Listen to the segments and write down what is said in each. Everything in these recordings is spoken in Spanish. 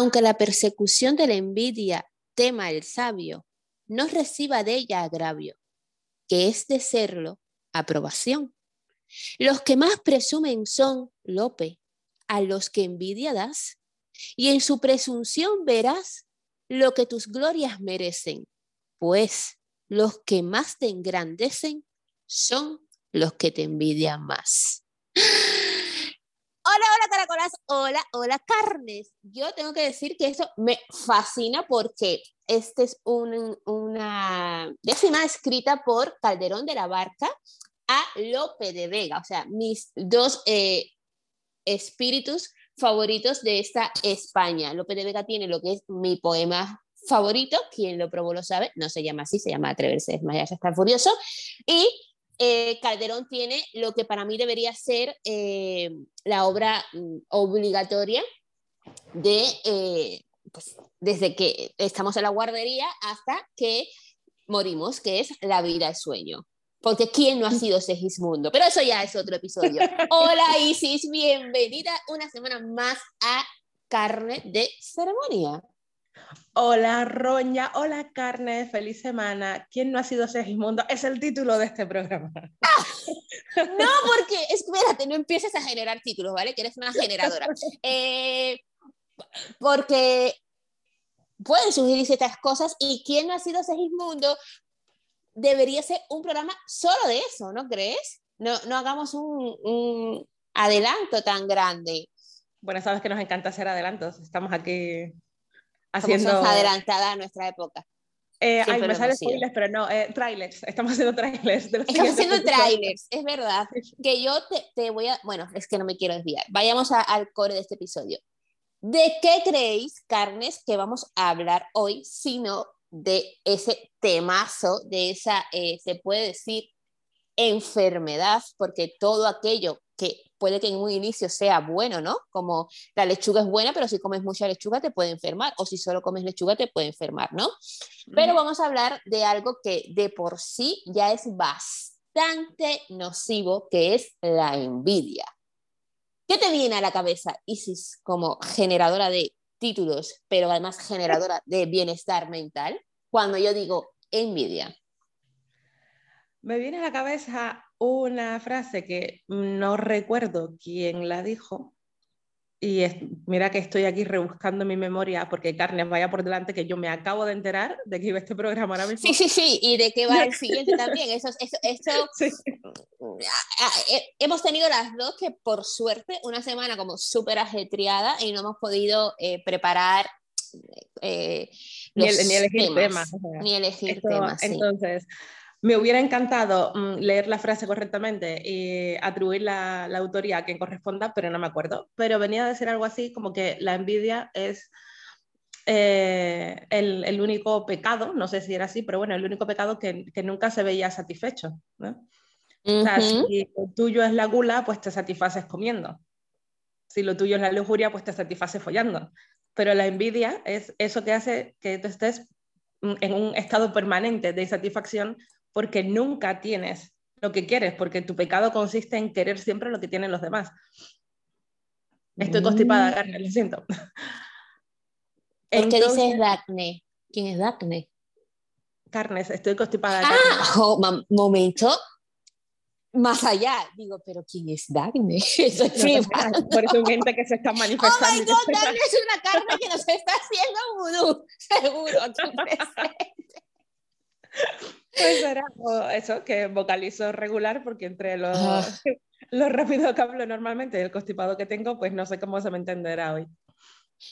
Aunque la persecución de la envidia tema el sabio, no reciba de ella agravio, que es de serlo aprobación. Los que más presumen son, Lope, a los que envidia das, y en su presunción verás lo que tus glorias merecen, pues los que más te engrandecen son los que te envidian más. Hola, hola caracolas, hola, hola carnes. Yo tengo que decir que esto me fascina porque este es una décima escrita por Calderón de la Barca a Lope de Vega, o sea, mis dos eh, espíritus favoritos de esta España. Lope de Vega tiene lo que es mi poema favorito, quien lo probó lo sabe, no se llama así, se llama Atreverse, desmayarse, estar furioso, y eh, Calderón tiene lo que para mí debería ser eh, la obra mm, obligatoria de, pues, desde que estamos en la guardería hasta que morimos, que es La vida es sueño. Porque ¿quién no ha sido Segismundo? Pero eso ya es otro episodio. Hola Isis, bienvenida una semana más a Carne de Ceremonia. Hola Roña, hola Carne, feliz semana. ¿Quién no ha sido Segismundo? Es el título de este programa. Ah, no, porque, espérate, no empieces a generar títulos, ¿vale? Que eres una generadora. Eh, porque pueden surgir estas cosas y ¿quién no ha sido Segismundo? debería ser un programa solo de eso, ¿no crees? No, no hagamos un, adelanto tan grande. Bueno, sabes que nos encanta hacer adelantos. Estamos aquí haciendo... Somos adelantada a nuestra época. Eh, ay, me salen spoilers, pero no, eh, trailers. Estamos haciendo trailers. De Estamos haciendo trailers, es verdad. Que yo te, te, voy a... Bueno, es que no me quiero desviar. Vayamos al core de este episodio. ¿De qué creéis, carnes, que vamos a hablar hoy, sino de ese temazo, de esa, eh, se puede decir, enfermedad, porque todo aquello que puede que en un inicio sea bueno, ¿no? Como la lechuga es buena, pero si comes mucha lechuga te puede enfermar, o si solo comes lechuga te puede enfermar, ¿no? Pero vamos a hablar de algo que de por sí ya es bastante nocivo, que es la envidia. ¿Qué te viene a la cabeza, Isis, como generadora de títulos, pero además generadora de bienestar mental, cuando yo digo envidia? Me viene a la cabeza una frase que no recuerdo quién la dijo. Y mira que estoy aquí rebuscando mi memoria porque Carnes vaya por delante que yo me acabo de enterar de que iba este programa ahora mismo. Sí, sí, sí, y de que va el siguiente también. Eso, hemos tenido las dos que por suerte una semana como súper ajetreada y no hemos podido eh, preparar eh, ni, elegir temas. ni elegir temas. Entonces, me hubiera encantado mm, leer la frase correctamente y atribuir la, la, autoría a quien corresponda, pero no me acuerdo. Pero venía a decir algo así como que la envidia es eh, el, el, único pecado, no sé si era así, pero bueno, el único pecado que, que nunca se veía satisfecho. O sea, si lo tuyo es la gula, pues te satisfaces comiendo. Si lo tuyo es la lujuria, pues te satisfaces follando. Pero la envidia es eso que hace que tú estés en un estado permanente de insatisfacción porque nunca tienes lo que quieres, porque tu pecado consiste en querer siempre lo que tienen los demás. Estoy constipada, carne, mm. lo siento. ¿Por qué dices Dacne? ¿Quién es Dacne? Carnes, estoy constipada. Ah, oh, momento, más allá. Digo, pero ¿quién es no, por eso gente que se está manifestando. Oh my God, Dagny es una carne que nos está haciendo vudú, seguro, aquí presente. Pues era eso, que vocalizo regular porque entre los, ah. lo rápido que hablo normalmente y el constipado que tengo, pues no sé cómo se me entenderá hoy.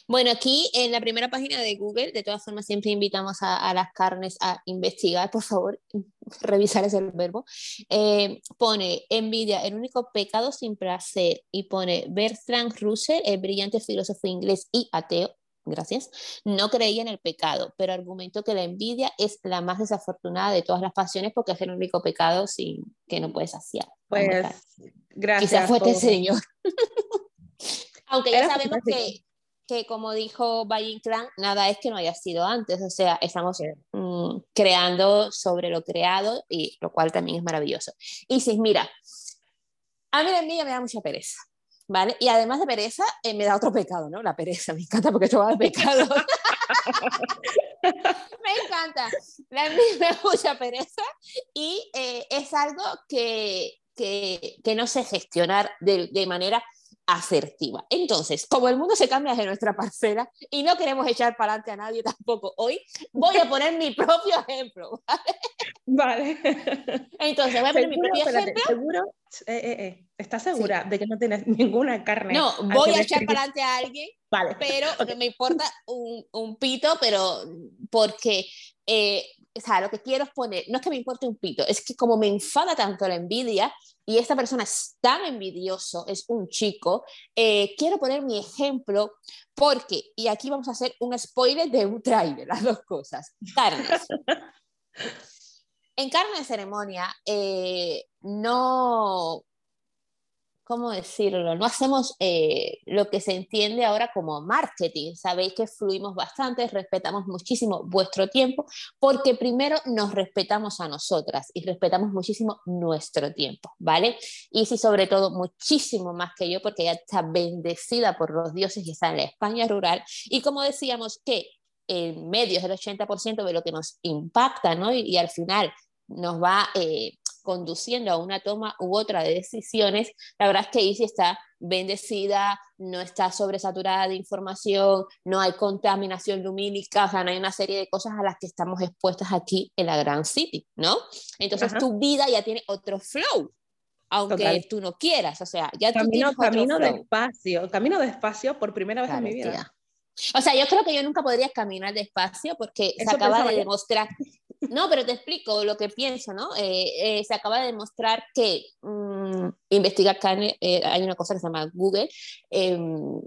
Bueno, aquí en la primera página de Google, de todas formas, siempre invitamos a, las carnes a investigar, por favor, revisar ese verbo. Eh, pone envidia, el único pecado sin placer, y pone Bertrand Russell, el brillante filósofo inglés y ateo, gracias, no creía en el pecado, pero argumentó que la envidia es la más desafortunada de todas las pasiones porque es el único pecado sin, que no puedes saciar. Pues, gracias. Quizás fue este señor. Aunque ya sabemos que que como dijo Valle Inclán, nada es que no haya sido antes, o sea, estamos mm, creando sobre lo creado y lo cual también es maravilloso. Y si mira, a mí la envidia me da mucha pereza. ¿Vale? Y además de pereza, eh, me da otro pecado, ¿no? La pereza, me encanta porque esto va de pecado. me encanta, la me da mucha pereza y eh, es algo que, que, que, no sé gestionar de, de manera asertiva. Entonces, como el mundo se cambia de nuestra parcela y no queremos echar para adelante a nadie tampoco hoy, voy a poner mi propio ejemplo. Vale. Entonces, voy a poner mi propio ejemplo. ¿Seguro? Eh, eh, eh. ¿Estás segura de que no tienes ninguna carne? No, voy a echar para adelante a alguien, vale. pero okay. me importa un, un, pito, pero porque o sea, lo que quiero es poner, no es que me importe un pito, es que como me enfada tanto la envidia y esta persona es tan envidioso, es un chico, eh, quiero poner mi ejemplo porque, y aquí vamos a hacer un spoiler de un trailer, las dos cosas, carnes. en carne de ceremonia, eh, no, ¿cómo decirlo? No hacemos eh, lo que se entiende ahora como marketing. Sabéis que fluimos bastante, respetamos muchísimo vuestro tiempo, porque primero nos respetamos a nosotras y respetamos muchísimo nuestro tiempo, ¿vale? Y sí, sobre todo, muchísimo más que yo, porque ella está bendecida por los dioses y está en la España rural. Y como decíamos que en medio es el 80% de lo que nos impacta, ¿no? Y, y al final nos va eh, conduciendo a una toma u otra de decisiones, la verdad es que Easy está bendecida, no está sobresaturada de información, no hay contaminación lumínica, o sea, no hay una serie de cosas a las que estamos expuestas aquí en la Grand City, ¿no? Entonces Ajá. tu vida ya tiene otro flow, aunque Total. tú no quieras, o sea, ya camino, tú tienes camino despacio, camino despacio por primera vez Claro, en mi vida. tía. O sea, yo creo que yo nunca podría caminar despacio porque se acaba de demostrar. No, pero te explico lo que pienso, ¿no? Eh, eh, se acaba de demostrar que mm, investigar carne, eh, hay una cosa que se llama Google, em,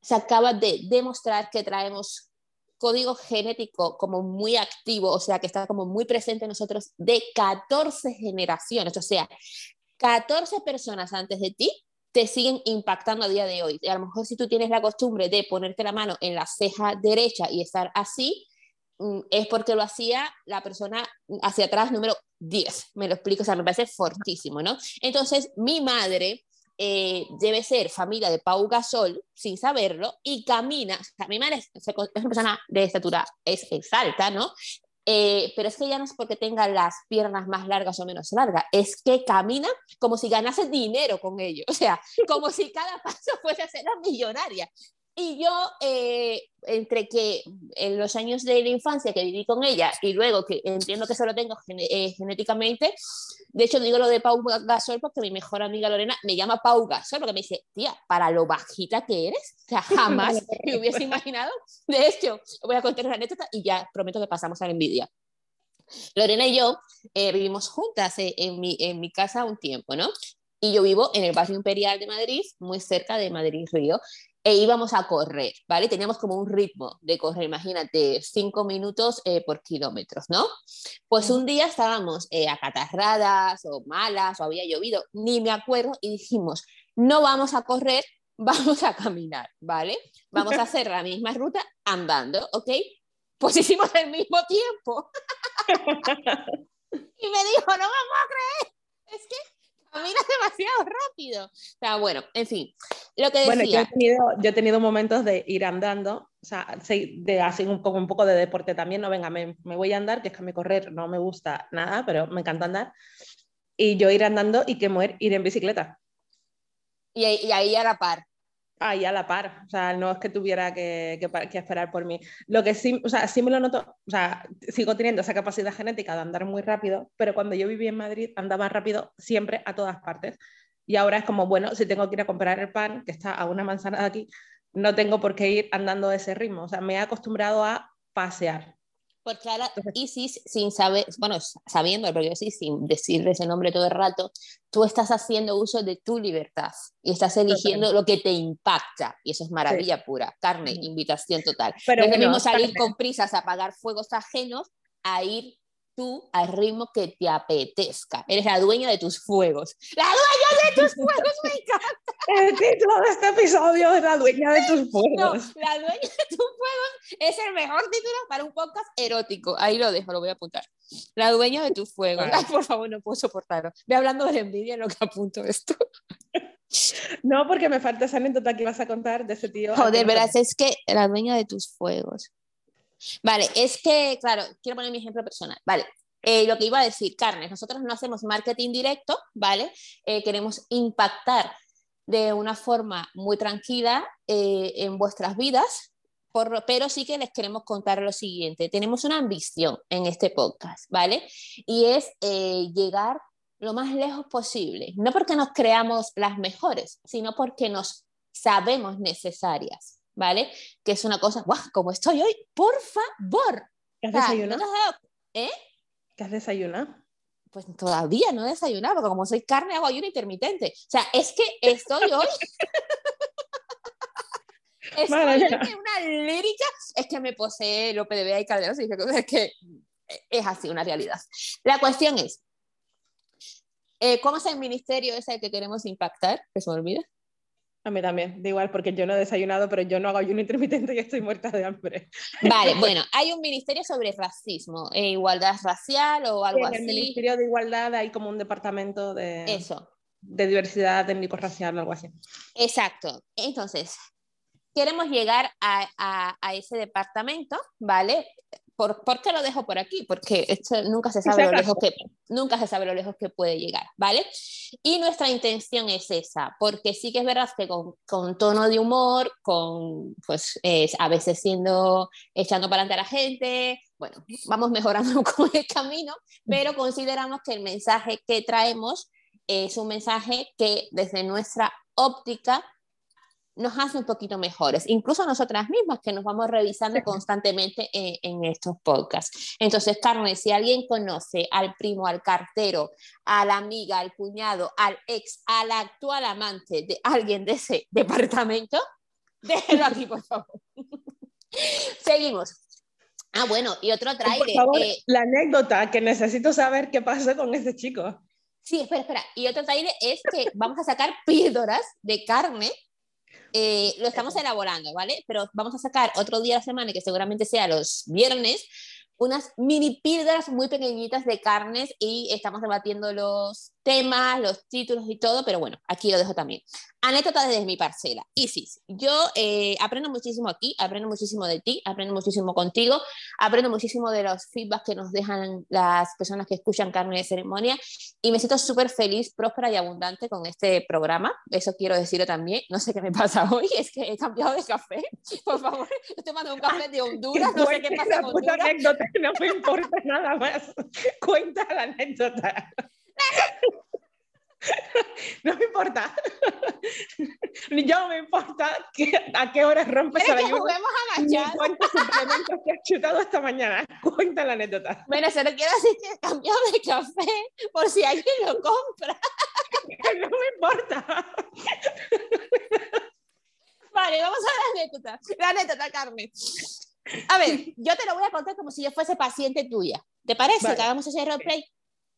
se acaba de demostrar que traemos código genético como muy activo, o sea, que está como muy presente en nosotros de 14 generaciones, o sea, 14 personas antes de ti te siguen impactando a día de hoy. Y a lo mejor si tú tienes la costumbre de ponerte la mano en la ceja derecha y estar así, es porque lo hacía la persona hacia atrás número 10. Me lo explico, o sea, me parece fortísimo, ¿no? Entonces, mi madre eh, debe ser familia de Pau Gasol, sin saberlo, y camina, o mi madre es, es una persona de estatura, es, es alta, ¿no? Eh, pero es que ya no es porque tenga las piernas más largas o menos largas, es que camina como si ganase dinero con ello, o sea, como si cada paso fuese a ser una millonaria. Y yo, eh, entre que en los años de la infancia que viví con ella y luego que entiendo que eso lo tengo gene eh, genéticamente, de hecho digo lo de Pau Gasol porque mi mejor amiga Lorena me llama Pau Gasol porque me dice, tía, para lo bajita que eres, o sea, jamás me hubiese imaginado. De hecho, voy a contar una anécdota y ya prometo que pasamos a la envidia. Lorena y yo eh, vivimos juntas eh, en, mi, en mi casa un tiempo, ¿no? Y yo vivo en el barrio imperial de Madrid, muy cerca de Madrid Río, e íbamos a correr, ¿vale? Teníamos como un ritmo de correr, imagínate, cinco minutos eh, por kilómetros, ¿no? Pues un día estábamos eh, acatarradas o malas o había llovido, ni me acuerdo, y dijimos, no vamos a correr, vamos a caminar, ¿vale? Vamos a hacer la misma ruta andando, ¿ok? Pues hicimos el mismo tiempo. y me dijo, no me puedo creer, es que caminas demasiado rápido. O sea, bueno, en fin, lo que decía. Bueno, yo he, tenido, yo he tenido momentos de ir andando, o sea, de hacer un poco, un poco de deporte también, no venga, me, me voy a andar, que es que a mí correr no me gusta nada, pero me encanta andar. Y yo ir andando y que muer ir en bicicleta. Y, y ahí a la par. Ahí a la par, o sea, no es que tuviera que, que, que, esperar por mí. Lo que sí, o sea, sí me lo noto, o sea, sigo teniendo esa capacidad genética de andar muy rápido, pero cuando yo vivía en Madrid andaba rápido siempre a todas partes. Y ahora es como, bueno, si tengo que ir a comprar el pan, que está a una manzana de aquí, no tengo por qué ir andando a ese ritmo. O sea, me he acostumbrado a pasear. Porque ahora Isis, sin saber, bueno, sabiendo, pero yo sí, sin decirle ese nombre todo el rato, tú estás haciendo uso de tu libertad y estás eligiendo lo que te impacta. Y eso es maravilla sí. pura. Carne, invitación total. Pero no es lo mismo salir con prisas a apagar fuegos ajenos a ir tú al ritmo que te apetezca. Eres la dueña de tus fuegos. ¡La dueña de tus fuegos! ¡Me encanta! El título de este episodio es La dueña de tus fuegos. No, la dueña de tus fuegos es el mejor título para un podcast erótico. Ahí lo dejo, lo voy a apuntar. La dueña de tus fuegos. Ay, por favor, no puedo soportarlo. Ve hablando de envidia en lo que apunto esto. No, porque me falta esa anécdota que vas a contar de ese tío. Joder, verás, es que la dueña de tus fuegos. Vale, es que, claro, quiero poner mi ejemplo personal. Vale, eh, lo que iba a decir, carnes, nosotros no hacemos marketing directo, ¿vale? Eh, queremos impactar de una forma muy tranquila eh, en vuestras vidas, pero sí que les queremos contar lo siguiente. Tenemos una ambición en este podcast, ¿vale? Y es llegar lo más lejos posible, no porque nos creamos las mejores, sino porque nos sabemos necesarias, ¿vale? Que es una cosa, ¡guau! Como estoy hoy, por favor. ¿Qué has desayunado? ¿Eh? ¿Qué has desayunado? Pues todavía no he desayunado, porque como soy carne, hago ayuno intermitente. O sea, es que estoy hoy. en una lírica. Es que me posee López de Vega y Calderos y es que es así una realidad. La cuestión es, eh, ¿Cómo es el ministerio ese que queremos impactar? Que se me olvida. A mí también, da igual, porque yo no he desayunado, pero yo no hago ayuno intermitente y estoy muerta de hambre. Vale, bueno, hay un ministerio sobre racismo, e igualdad racial o algo así. En el Ministerio de Igualdad hay como un departamento de, Eso. de diversidad étnico-racial o algo así. Exacto. Entonces, queremos llegar a, a, a, ese departamento, ¿vale? ¿Por, qué lo dejo por aquí? Porque esto nunca se sabe lo lejos que nunca se sabe lo lejos que puede llegar, ¿vale? Y nuestra intención es esa, porque sí que es verdad que con, con tono de humor, con pues a veces siendo echando para adelante a la gente, bueno, vamos mejorando con el camino, pero consideramos que el mensaje que traemos es un mensaje que desde nuestra óptica nos hace un poquito mejores, incluso nosotras mismas que nos vamos revisando constantemente en, estos podcasts. Entonces, Carmen, si alguien conoce al primo, al cartero, a la amiga, al cuñado, al ex, al actual amante de alguien de ese departamento, déjelo aquí, por favor. Seguimos. Ah, bueno, y otro trailer. Por favor, eh, la anécdota, que necesito saber qué pasó con ese chico. Sí, espera, espera. Y otro trailer es que vamos a sacar píldoras de carne eh, lo estamos elaborando, ¿vale? Pero vamos a sacar otro día de la semana, que seguramente sea los viernes, unas mini píldoras muy pequeñitas de carnes y estamos debatiendo los temas, los títulos y todo, pero bueno, aquí lo dejo también. Anécdota desde mi parcela. Isis, yo eh, aprendo muchísimo aquí, aprendo muchísimo de ti, aprendo muchísimo contigo, aprendo muchísimo de los feedbacks que nos dejan las personas que escuchan Carne de Ceremonia y me siento súper feliz, próspera y abundante con este programa. Eso quiero decirlo también. No sé qué me pasa hoy, es que he cambiado de café. Por favor, estoy tomando un café de Honduras, no sé qué pasa Honduras. anécdota, no me importa nada más. Cuenta la anécdota. No me importa. Ni yo me importa a qué hora rompes el ayuno. Ni cuántos suplementos te has chutado esta mañana. Cuenta la anécdota. Bueno, se lo quiero decir que he cambiado de café por si alguien lo compra. No me importa. Vale, vamos a la anécdota. La anécdota, Carmen. A ver, yo te lo voy a contar como si yo fuese paciente tuya. ¿Te parece que hagamos ese roleplay?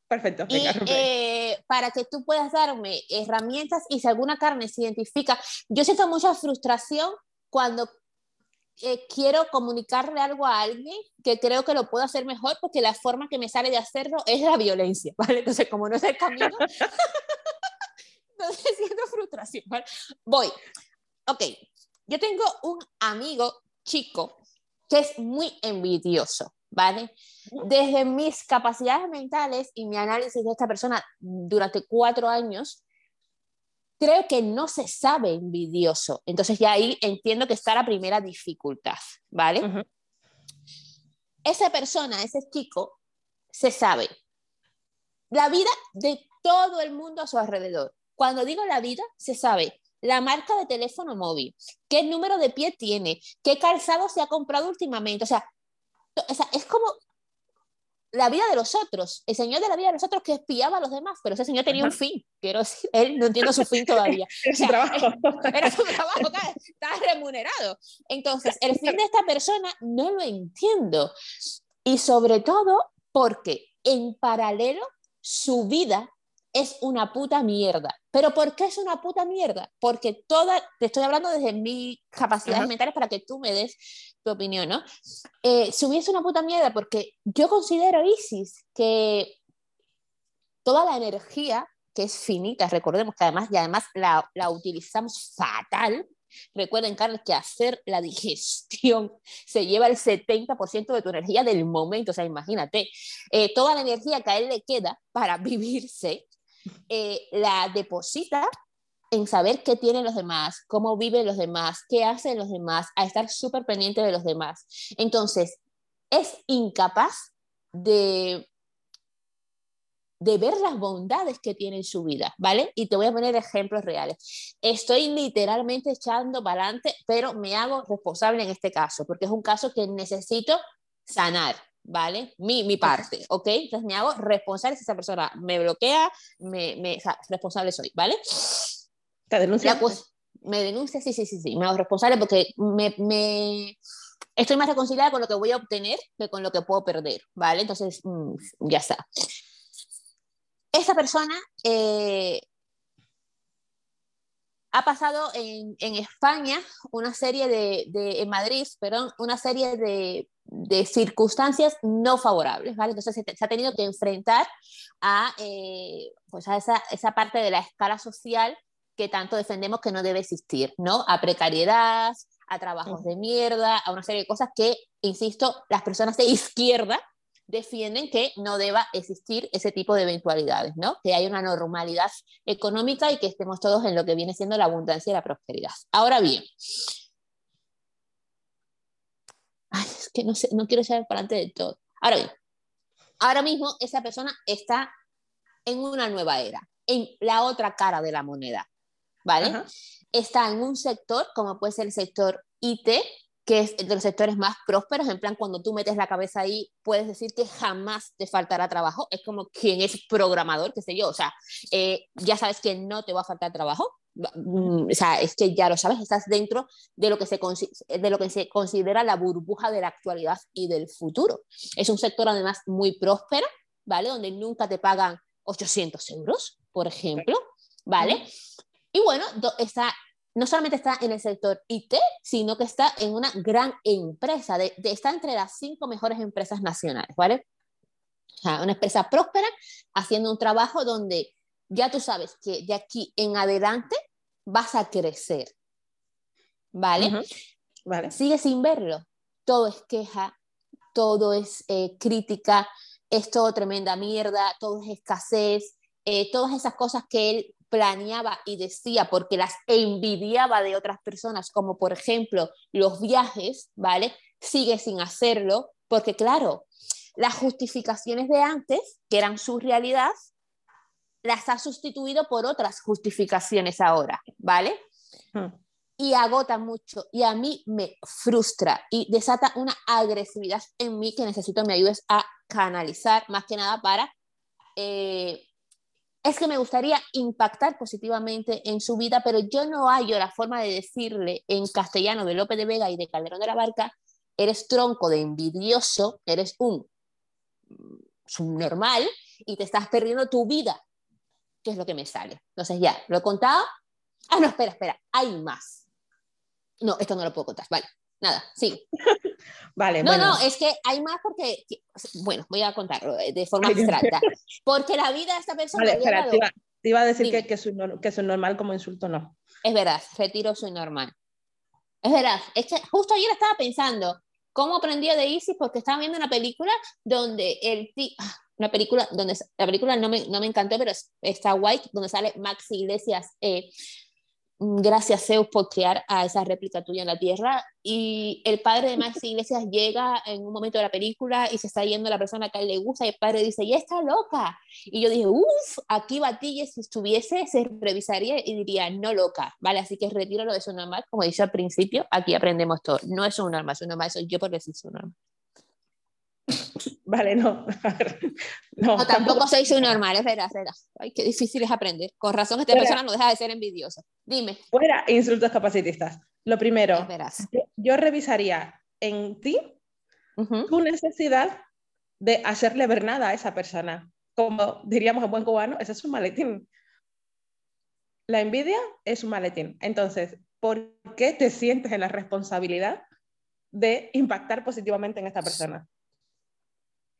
Perfecto. y, eh, para que tú puedas darme herramientas y si alguna carne se identifica, yo siento mucha frustración cuando eh, quiero comunicarle algo a alguien que creo que lo puedo hacer mejor porque la forma que me sale de hacerlo es la violencia, ¿vale? Entonces, como no es el camino, entonces siento frustración, ¿vale? Voy. Ok, yo tengo un amigo chico que es muy envidioso, ¿vale? Desde mis capacidades mentales y mi análisis de esta persona durante cuatro años, creo que no se sabe envidioso. Entonces ya ahí entiendo que está la primera dificultad, ¿vale? Esa persona, ese chico, se sabe la vida de todo el mundo a su alrededor. Cuando digo la vida, se sabe la marca de teléfono móvil, qué número de pie tiene, qué calzado se ha comprado últimamente. O sea, o sea, es como la vida de los otros, el señor de la vida de los otros que espiaba a los demás, pero ese señor tenía un fin, quiero decir, él no entiendo su fin todavía. era su trabajo. Era su trabajo, estaba remunerado. Entonces, el fin de esta persona no lo entiendo. Y sobre todo porque en paralelo su vida es una puta mierda. ¿Pero por qué es una puta mierda? Porque toda, te estoy hablando desde mis capacidades mentales para que tú me des tu opinión, ¿no? Eh, si hubiese una puta mierda, porque yo considero, Isis, que toda la energía que es finita, recordemos que además, y además la, la utilizamos fatal, Recuerden, Carlos, que hacer la digestión se lleva el 70% de tu energía del momento. O sea, imagínate, eh, toda la energía que a él le queda para vivirse, eh, la deposita en saber qué tienen los demás, cómo viven los demás, qué hacen los demás, a estar súper pendiente de los demás. Entonces, es incapaz de de ver las bondades que tiene en su vida, ¿vale? Y te voy a poner ejemplos reales. Estoy literalmente echando para adelante, pero me hago responsable en este caso, porque es un caso que necesito sanar, ¿vale? Mi, mi parte, ¿ok? Entonces me hago responsable si esa persona me bloquea, me, me responsable soy, ¿vale? ¿Te denuncia? Me denuncia, sí, sí, sí, sí, me hago responsable porque me, me, estoy más reconciliada con lo que voy a obtener que con lo que puedo perder, ¿vale? Entonces, mm, ya está. Esa persona eh, ha pasado en, España una serie de, en Madrid, perdón, una serie de, circunstancias no favorables, ¿vale? Entonces se, ha tenido que enfrentar a, eh, pues a esa, esa, parte de la escala social que tanto defendemos que no debe existir, ¿no? A precariedad, a trabajos de mierda, a una serie de cosas que, insisto, las personas de izquierda defienden que no deba existir ese tipo de eventualidades, ¿no? Que hay una normalidad económica y que estemos todos en lo que viene siendo la abundancia y la prosperidad. Ahora bien, es que no, sé, no quiero saber para antes de todo. Ahora bien, ahora mismo esa persona está en una nueva era, en la otra cara de la moneda, ¿vale? Está en un sector, como puede ser el sector IT, que es de los sectores más prósperos, en plan, cuando tú metes la cabeza ahí, puedes decir que jamás te faltará trabajo, es como quien es programador, qué sé yo, o sea, eh, ya sabes que no te va a faltar trabajo, mm, o sea, es que ya lo sabes, estás dentro de lo que se, de lo que se considera la burbuja de la actualidad y del futuro. Es un sector además muy próspero, ¿vale? Donde nunca te pagan 800 euros, por ejemplo, ¿vale? Y bueno, está no solamente está en el sector IT, sino que está en una gran empresa, de, está entre las cinco mejores empresas nacionales, ¿vale? O sea, una empresa próspera haciendo un trabajo donde ya tú sabes que de aquí en adelante vas a crecer, ¿vale? vale. Sigue sin verlo. Todo es queja, todo es eh, crítica, es todo tremenda mierda, todo es escasez, eh, todas esas cosas que él planeaba y decía porque las envidiaba de otras personas, como por ejemplo los viajes, ¿vale? Sigue sin hacerlo, porque claro, las justificaciones de antes, que eran su realidad, las ha sustituido por otras justificaciones ahora, ¿vale? Hmm. Y agota mucho y a mí me frustra y desata una agresividad en mí que necesito me ayudes a canalizar, más que nada para eh, es que me gustaría impactar positivamente en su vida, pero yo no hallo la forma de decirle en castellano de Lope de Vega y de Calderón de la Barca, eres tronco de envidioso, eres un subnormal y te estás perdiendo tu vida, que es lo que me sale. Entonces ya, lo he contado. Ah, no, espera, espera, hay más. No, esto no lo puedo contar, vale nada, sí. vale, no, no, es que hay más porque, bueno, voy a contarlo de forma abstracta. Porque la vida de esta persona. Vale, espera, te, iba, a decir que, que, soy, que normal como insulto, no. Es verdad, retiro soy normal. Es verdad, es que justo ayer estaba pensando cómo aprendí de Isis porque estaba viendo una película donde el ah, una película donde la película no me, no me encantó, pero está guay, donde sale Max Iglesias eh, gracias Zeus por crear a esa réplica tuya en la Tierra. Y el padre de Max Iglesias llega en un momento de la película y se está yendo la persona que a él le gusta y el padre dice, ya está loca. Y yo dije, uff, aquí Batille si estuviese se revisaría y diría, no loca, ¿vale? Así que retiro lo de su normal, como dije al principio, aquí aprendemos todo. No es un normal, es un normal, soy yo por decir su normal. Vale, no. no, tampoco, soy su normal, es verdad, Ay, qué difícil es aprender. Con razón, esta persona no deja de ser envidiosa. Dime. Fuera insultos capacitistas. Lo primero, yo, revisaría en ti tu necesidad de hacerle ver nada a esa persona. Como diríamos en buen cubano, ese es un maletín. La envidia es un maletín. Entonces, ¿por qué te sientes en la responsabilidad de impactar positivamente en esta persona?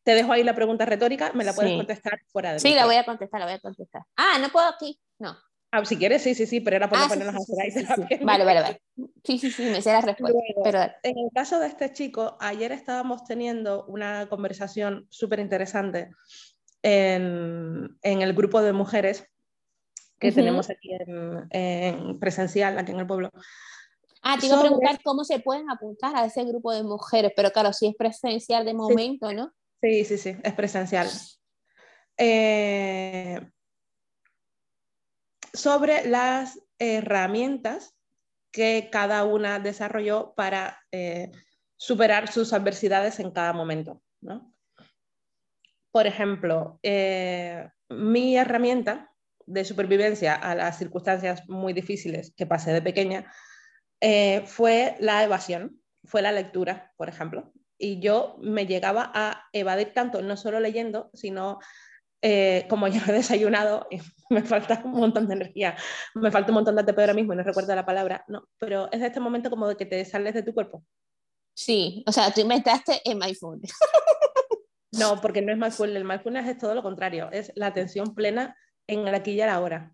Te dejo ahí la pregunta retórica, me la puedes contestar fuera de Sí, la voy a contestar, la voy a contestar. Ah, no puedo aquí, no. Ah, si quieres, sí, sí, sí, pero era por no ah, ponernos a hacer ahí. Vale, vale, vale. Sí, sí, sí, me sé la respuesta. pero... En el caso de este chico, ayer estábamos teniendo una conversación súper interesante en, en, el grupo de mujeres que tenemos aquí en, presencial, aquí en el pueblo. Ah, te iba a preguntar cómo se pueden apuntar a ese grupo de mujeres, pero claro, si es presencial de momento, ¿no? Sí, sí, sí, es presencial. Eh, sobre las herramientas que cada una desarrolló para eh, superar sus adversidades en cada momento. Por ejemplo, eh, mi herramienta de supervivencia a las circunstancias muy difíciles que pasé de pequeña fue la evasión, fue la lectura, por ejemplo. Y yo me llegaba a evadir tanto, no solo leyendo, sino eh, como ya he desayunado, y me falta un montón de energía, me falta un montón de ATP ahora mismo y no recuerdo la palabra, no, pero es este momento como de que te sales de tu cuerpo. Sí, o sea, tú inventaste en mindfulness. no, porque no es mindfulness, el mindfulness es todo lo contrario, es la atención plena en el aquí y ahora.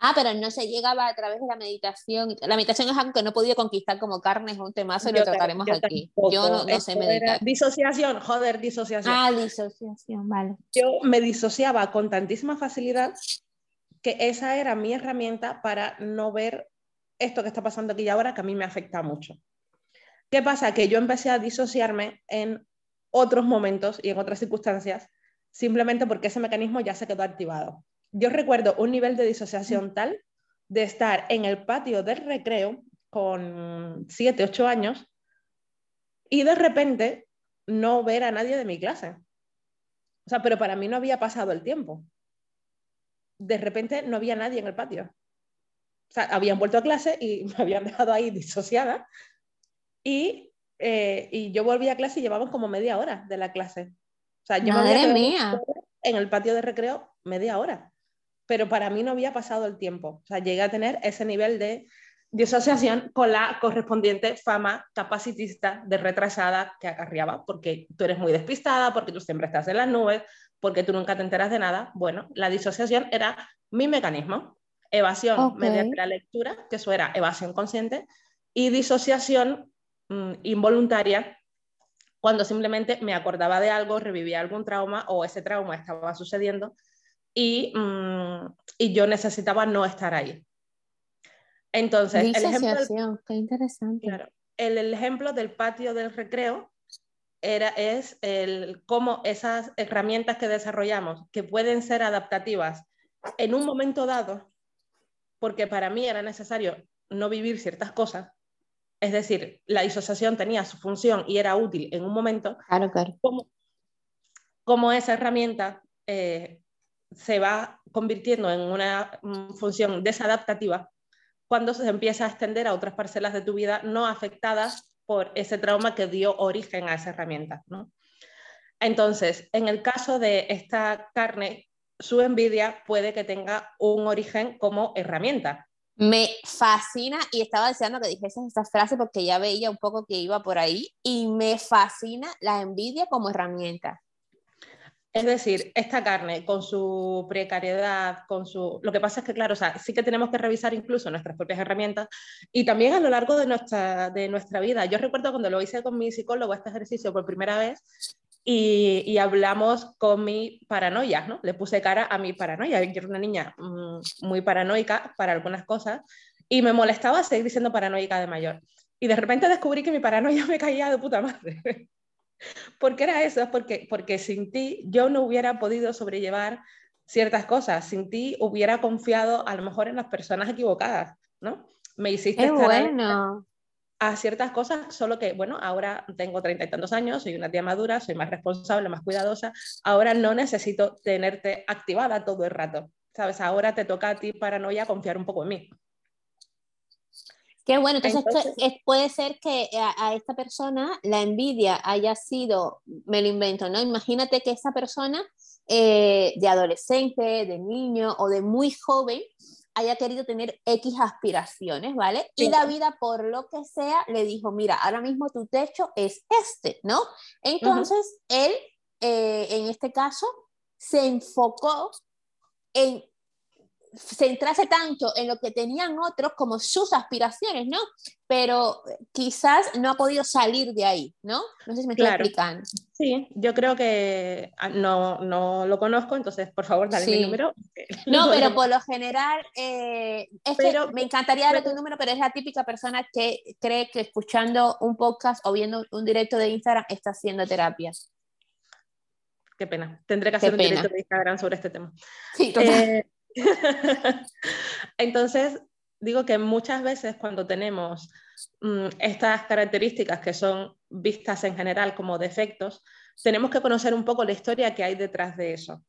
Ah, pero no se llegaba a través de la meditación. La meditación es algo que no podido conquistar como carne, es un temazo y lo trataremos aquí. Yo no, sé meditar. Disociación, joder, disociación. Ah, disociación, vale. Yo me disociaba con tantísima facilidad que esa era mi herramienta para no ver esto que está pasando aquí y ahora, que a mí me afecta mucho. ¿Qué pasa? Que yo empecé a disociarme en otros momentos y en otras circunstancias, simplemente porque ese mecanismo ya se quedó activado yo recuerdo un nivel de disociación tal de estar en el patio del recreo con 7, 8 años y de repente no ver a nadie de mi clase. O sea, pero para mí no había pasado el tiempo. De repente no había nadie en el patio. O sea, habían vuelto a clase y me habían dejado ahí disociada. Y, eh, y yo volví a clase y llevamos como media hora de la clase. O sea, yo Madre mía. en el patio de recreo media hora pero para mí no había pasado el tiempo. O sea, llegué a tener ese nivel de disociación con la correspondiente fama capacitista de retrasada que acarreaba, porque tú eres muy despistada, porque tú siempre estás en las nubes, porque tú nunca te enteras de nada. Bueno, la disociación era mi mecanismo. Evasión mediante la lectura, que eso era evasión consciente, y disociación mm, involuntaria cuando simplemente me acordaba de algo, revivía algún trauma o ese trauma estaba sucediendo Mm, y, yo necesitaba no estar ahí. Entonces, el ejemplo, qué interesante. el, ejemplo del patio del recreo era, es el, cómo esas herramientas que desarrollamos, que pueden ser adaptativas en un momento dado, porque para mí era necesario no vivir ciertas cosas, es decir, la disociación tenía su función y era útil en un momento, claro, claro. Como, esa herramienta eh, se va convirtiendo en una mm, función desadaptativa cuando se empieza a extender a otras parcelas de tu vida no afectadas por ese trauma que dio origen a esa herramienta. Entonces, en el caso de esta carne, su envidia puede que tenga un origen como herramienta. Me fascina y estaba deseando que dijese esta frase porque ya veía un poco que iba por ahí y me fascina la envidia como herramienta. Es decir, esta carne con su precariedad, con su... Lo que pasa es que, claro, o sea, sí que tenemos que revisar incluso nuestras propias herramientas y también a lo largo de nuestra, de nuestra vida. Yo recuerdo cuando lo hice con mi psicólogo este ejercicio por primera vez y, y hablamos con mi paranoia, ¿no? Le puse cara a mi paranoia. Yo era una niña mm, muy paranoica para algunas cosas y me molestaba seguir diciendo paranoica de mayor. Y de repente descubrí que mi paranoia me caía de puta madre. ¿Por qué era eso? Porque, porque sin ti yo no hubiera podido sobrellevar ciertas cosas, sin ti hubiera confiado a lo mejor en las personas equivocadas, ¿no? Me hiciste estar bueno. a ciertas cosas, solo que, bueno, ahora tengo treinta y tantos años, soy una tía madura, soy más responsable, más cuidadosa, ahora no necesito tenerte activada todo el rato, ¿sabes? Ahora te toca a ti, paranoia, confiar un poco en mí. Qué bueno, entonces, puede ser que a, esta persona la envidia haya sido, me lo invento, ¿no? Imagínate que esa persona eh, de adolescente, de niño o de muy joven haya querido tener X aspiraciones, ¿vale? Y la vida, por lo que sea, le dijo, mira, ahora mismo tu techo es este, ¿no? Entonces, él eh, en este caso, se enfocó en centrarse tanto en lo que tenían otros como sus aspiraciones, ¿no? Pero quizás no ha podido salir de ahí, ¿no? No sé si me estoy explicando. Sí, yo creo que ah, no, no lo conozco, entonces por favor dale mi número. No, pero por lo general, eh, me encantaría darle tu número, pero es la típica persona que cree que escuchando un podcast o viendo un directo de Instagram está haciendo terapia. Qué pena. Tendré que hacer un directo de Instagram sobre este tema. Sí. Eh, Entonces, digo que muchas veces cuando tenemos mm, estas características que son vistas en general como defectos, tenemos que conocer un poco la historia que hay detrás de eso.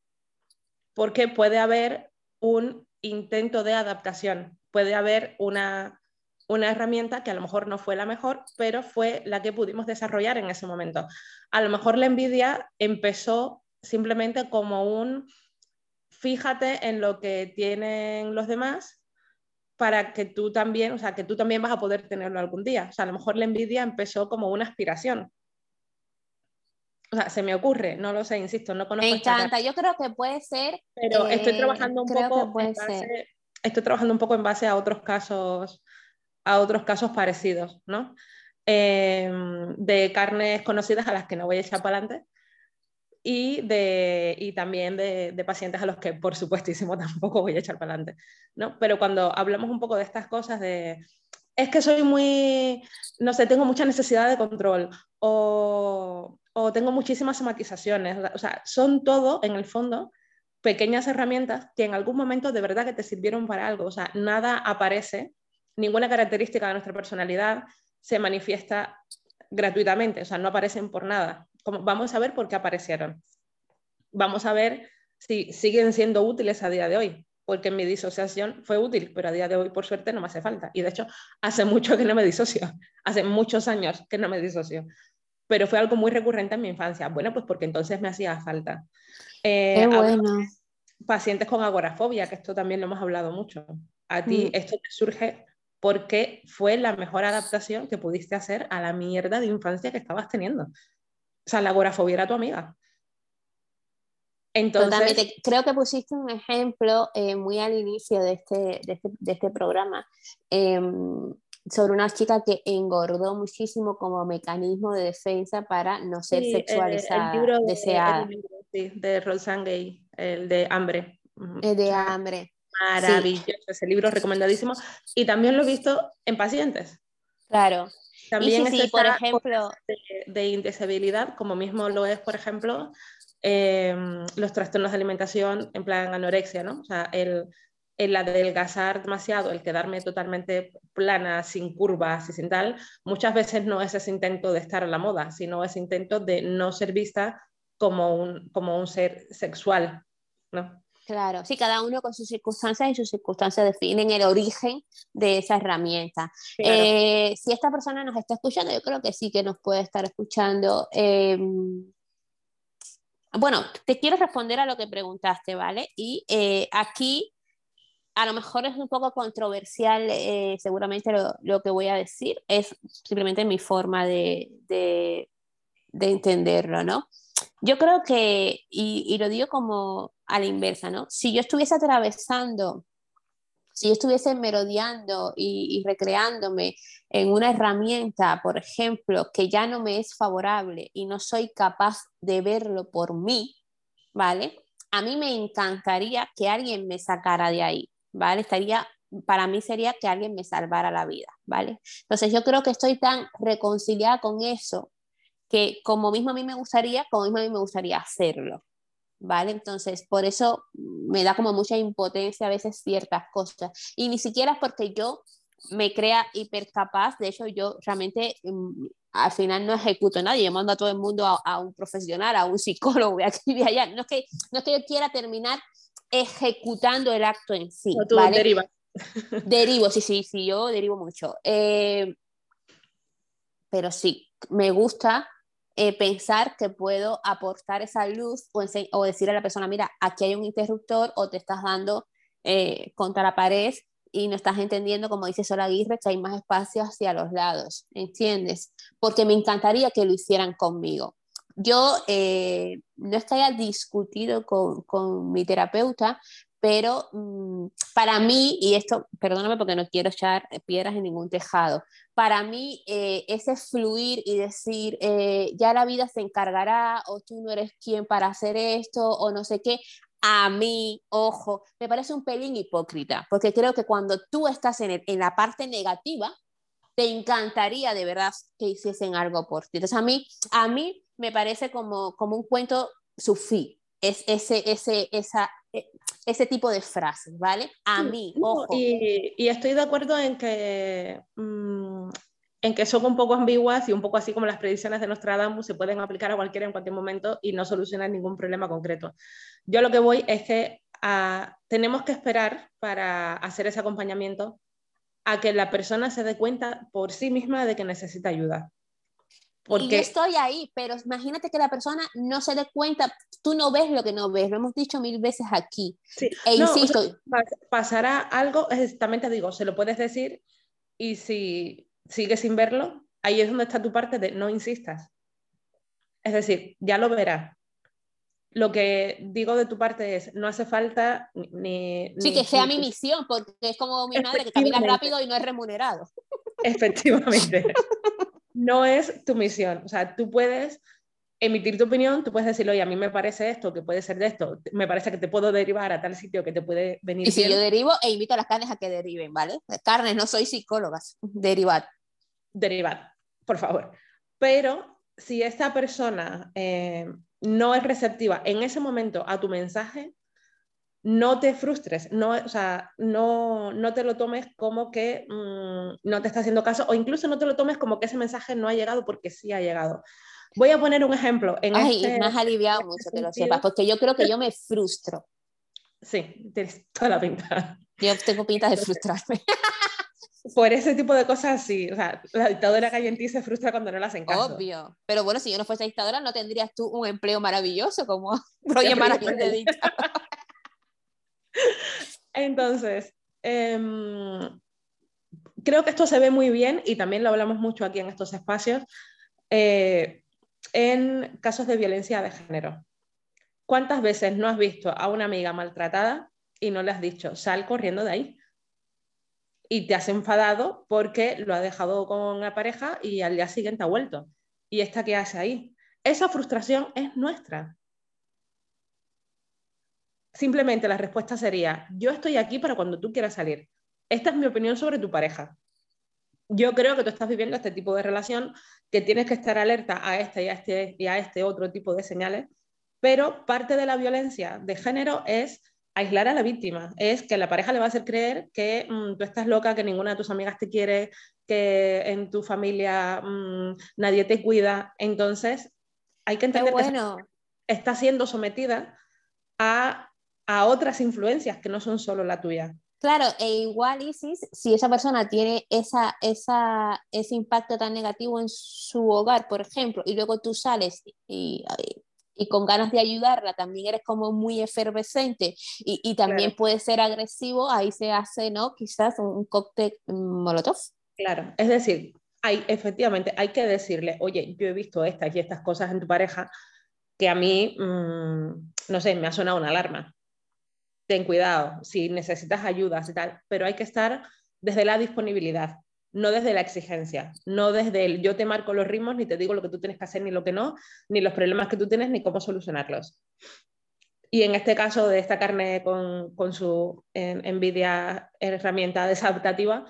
Porque puede haber un intento de adaptación, puede haber una, una herramienta que a lo mejor no fue la mejor, pero fue la que pudimos desarrollar en ese momento. A lo mejor la envidia empezó simplemente como un fíjate en lo que tienen los demás para que tú también, o sea, que tú también vas a poder tenerlo algún día. O sea, a lo mejor la envidia empezó como una aspiración. O sea, se me ocurre, no lo sé, insisto, no conozco. Me encanta, yo creo que puede ser. Pero estoy eh, trabajando un poco. En base, estoy trabajando un poco en base a otros casos, a otros casos parecidos, ¿no? Em, de carnes conocidas a las que no voy a echar para adelante, y, de, y también de, de, pacientes a los que, por supuestísimo, tampoco voy a echar para adelante. ¿no? Pero cuando hablamos un poco de estas cosas, de es que soy muy, no sé, tengo mucha necesidad de control o, o tengo muchísimas somatizaciones, o sea, son todo, en el fondo, pequeñas herramientas que en algún momento de verdad que te sirvieron para algo. O sea, nada aparece, ninguna característica de nuestra personalidad se manifiesta gratuitamente, o sea, no aparecen por nada vamos a ver por qué aparecieron. Vamos a ver si siguen siendo útiles a día de hoy, porque mi disociación fue útil, pero a día de hoy, por suerte, no me hace falta. Y de hecho, hace mucho que no me disocio, hace muchos años que no me disocio. Pero fue algo muy recurrente en mi infancia. Bueno, pues porque entonces me hacía falta. Eh, bueno. Pacientes con agorafobia, que esto también lo hemos hablado mucho. A ti mm. esto te surge porque fue la mejor adaptación que pudiste hacer a la mierda de infancia que estabas teniendo. O sea, la agorafobia era tu amiga. Entonces, Totalmente. Creo que pusiste un ejemplo eh, muy al inicio de este, de este, de este programa em, sobre una chica que engordó muchísimo como mecanismo de defensa para no ser sí, sexualizada, el, libro de, de Rosangue, el de hambre. El de hambre. Maravilloso, ese libro recomendadísimo. Y también lo he visto en pacientes. Claro, también es por ejemplo, de, indesabilidad, como mismo lo es, por ejemplo, em, los trastornos de alimentación en plan anorexia, ¿no? O sea, el, el adelgazar demasiado, el quedarme totalmente plana, sin curvas y sin tal, muchas veces no es ese intento de estar a la moda, sino ese intento de no ser vista como un, como un ser sexual, ¿no? Claro, sí, cada uno con sus circunstancias y sus circunstancias definen el origen de esa herramienta. Eh, si esta persona nos está escuchando, yo creo que sí que nos puede estar escuchando. Em, bueno, te quiero responder a lo que preguntaste, ¿vale? Y eh, aquí a lo mejor es un poco controversial, eh, seguramente lo, que voy a decir, es simplemente mi forma de, de, de entenderlo, ¿no? Yo creo que, y, lo digo como a la inversa, ¿no? Si yo estuviese atravesando, si yo estuviese merodeando y, recreándome en una herramienta, por ejemplo, que ya no me es favorable y no soy capaz de verlo por mí, ¿vale? A mí me encantaría que alguien me sacara de ahí, ¿vale? Estaría para mí sería que alguien me salvara la vida, ¿vale? Entonces yo creo que estoy tan reconciliada con eso que como mismo a mí me gustaría, como mismo a mí me gustaría hacerlo. ¿Vale? Entonces, por eso me da como mucha impotencia a veces ciertas cosas. Y ni siquiera es porque yo me crea hipercapaz, de hecho yo realmente mm, al final no ejecuto nada, yo mando a todo el mundo a, un profesional, a un psicólogo, de aquí y allá. No es, que, no es que yo quiera terminar ejecutando el acto en sí. tú derivas. Derivo, sí, sí, sí, yo derivo mucho. Eh, pero sí, me gusta eh, pensar que puedo aportar esa luz o, o, decir a la persona, mira, aquí hay un interruptor o te estás dando eh, contra la pared y no estás entendiendo, como dice Sol Aguirre, que hay más espacio hacia los lados, ¿entiendes? Porque me encantaría que lo hicieran conmigo. yo eh, no es que haya discutido con, con mi terapeuta, pero mm, para mí, y esto, perdóname porque no quiero echar piedras en ningún tejado, para mí eh, ese fluir y decir, eh, ya la vida se encargará, o tú no eres quien para hacer esto, o no sé qué, a mí, ojo, me parece un pelín hipócrita, porque creo que cuando tú estás en, en la parte negativa, te encantaría de verdad que hiciesen algo por ti. Entonces a mí, a mí me parece como, como un cuento sufí, es ese, ese, esa, eh, ese tipo de frases, ¿vale? A mí, ojo. Y, estoy de acuerdo en que, mm, en que son un poco ambiguas y un poco así como las predicciones de Nostradamus se pueden aplicar a cualquiera en cualquier momento y no solucionan ningún problema concreto. Yo lo que voy es que ah, tenemos que esperar para hacer ese acompañamiento a que la persona se dé cuenta por sí misma de que necesita ayuda. Porque... Y yo estoy ahí, pero imagínate que la persona no se dé cuenta, tú no ves lo que no ves, lo hemos dicho mil veces aquí. E insisto. pasará algo, también te digo, se lo puedes decir y si sigues sin verlo, ahí es donde está tu parte de no insistas. Es decir, ya lo verás. Lo que digo de tu parte es, no hace falta ni... Sí, que sea mi misión, porque es como mi madre que camina rápido y no es remunerado. Efectivamente. no es tu misión. O sea, tú puedes emitir tu opinión, tú puedes decirle, oye, a mí me parece esto, que puede ser de esto, me parece que te puedo derivar a tal sitio que te puede venir. Y si yo derivo, e invito a las carnes a que deriven, ¿vale? Carnes, no soy psicólogas, derivad. Derivad, por favor. Pero si esta persona eh, no es receptiva en ese momento a tu mensaje, no te frustres, no, o sea, no, no te lo tomes como que mm, no te está haciendo caso o incluso no te lo tomes como que ese mensaje no ha llegado porque sí ha llegado. Voy a poner un ejemplo. En Ay, este, me has aliviado mucho este que lo sepas, porque yo creo que yo me frustro. Sí, tienes toda la pinta. Yo tengo pinta de frustrarme. Por ese tipo de cosas, sí. O sea, la dictadora que ti se frustra cuando no la hacen caso. Obvio. Pero bueno, si yo no fuese dictadora, no tendrías tú un empleo maravilloso como Roger dictadora. Entonces, em, creo que esto se ve muy bien y también lo hablamos mucho aquí en estos espacios eh, en casos de violencia de género. ¿Cuántas veces no has visto a una amiga maltratada y no le has dicho, sal corriendo de ahí? Y te has enfadado porque lo ha dejado con la pareja y al día siguiente ha vuelto. ¿Y esta qué hace ahí? Esa frustración es nuestra. Simplemente la respuesta sería, yo estoy aquí para cuando tú quieras salir. Esta es mi opinión sobre tu pareja. Yo creo que tú estás viviendo este tipo de relación, que tienes que estar alerta a este y a este y a este otro tipo de señales, pero parte de la violencia de género es aislar a la víctima, es que la pareja le va a hacer creer que mm, tú estás loca, que ninguna de tus amigas te quiere, que en tu familia mm, nadie te cuida. Entonces, hay que entender bueno. que está siendo sometida a a otras influencias que no son solo la tuya. Claro, e igual Isis, si esa persona tiene esa, esa, ese impacto tan negativo en su hogar, por ejemplo, y luego tú sales y, y con ganas de ayudarla, también eres como muy efervescente y, y también puede ser agresivo, ahí se hace, ¿no? Quizás un, cóctel molotov. Claro, es decir, hay, efectivamente hay que decirle, oye, yo he visto estas y estas cosas en tu pareja que a mí, mm, no sé, me ha sonado una alarma ten cuidado, si necesitas ayuda y tal, pero hay que estar desde la disponibilidad, no desde la exigencia, no desde el yo te marco los ritmos, ni te digo lo que tú tienes que hacer, ni lo que no, ni los problemas que tú tienes, ni cómo solucionarlos. Y en este caso de esta carne con, su envidia herramienta desadaptativa,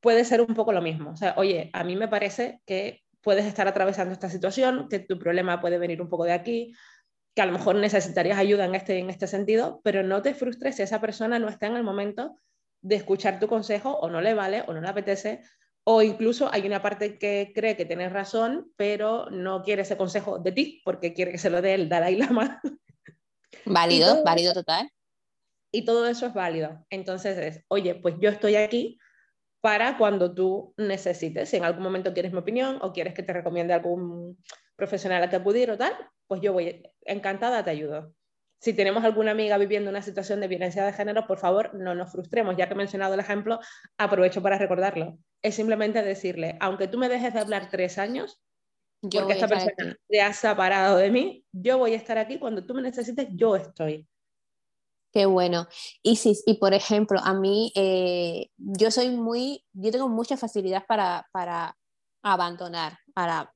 puede ser un poco lo mismo. O sea, oye, a mí me parece que puedes estar atravesando esta situación, que tu problema puede venir un poco de aquí, que a lo mejor necesitarías ayuda en este, en este sentido, pero no te frustres si esa persona no está en el momento de escuchar tu consejo o no le vale o no le apetece, o incluso hay una parte que cree que tienes razón, pero no quiere ese consejo de ti porque quiere que se lo dé el Dalai Lama. Válido, válido total. Y todo eso es válido. Entonces es, oye, pues yo estoy aquí para cuando tú necesites. Si en algún momento quieres mi opinión o quieres que te recomiende algún profesional a que acudir o tal, pues yo voy encantada, te ayudo. Si tenemos alguna amiga viviendo una situación de violencia de género, por favor, no nos frustremos. Ya que he mencionado el ejemplo, aprovecho para recordarlo. Es simplemente decirle, aunque tú me dejes de hablar tres años, porque esta persona te ha separado de mí, yo voy a estar aquí cuando tú me necesites, yo estoy. Qué bueno. Y sí, y por ejemplo, a mí, eh, yo soy muy, yo tengo mucha facilidad para, para abandonar, para,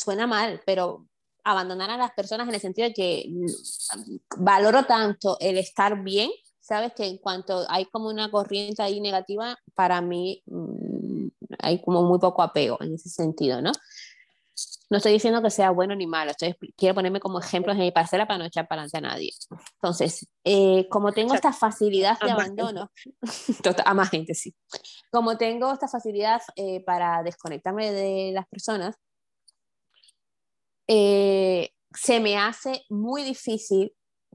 suena mal, pero abandonar a las personas en el sentido de que mm, valoro tanto el estar bien, sabes que en cuanto hay como una corriente ahí negativa, para mí mm, hay como muy poco apego en ese sentido, ¿no? No estoy diciendo que sea bueno ni malo, estoy, quiero ponerme como ejemplos en mi parcela para no echar para adelante a nadie. Entonces, eh, como tengo esta facilidad de abandono, a más gente, sí. Como tengo esta facilidad eh, para desconectarme de las personas, eh, se me hace muy difícil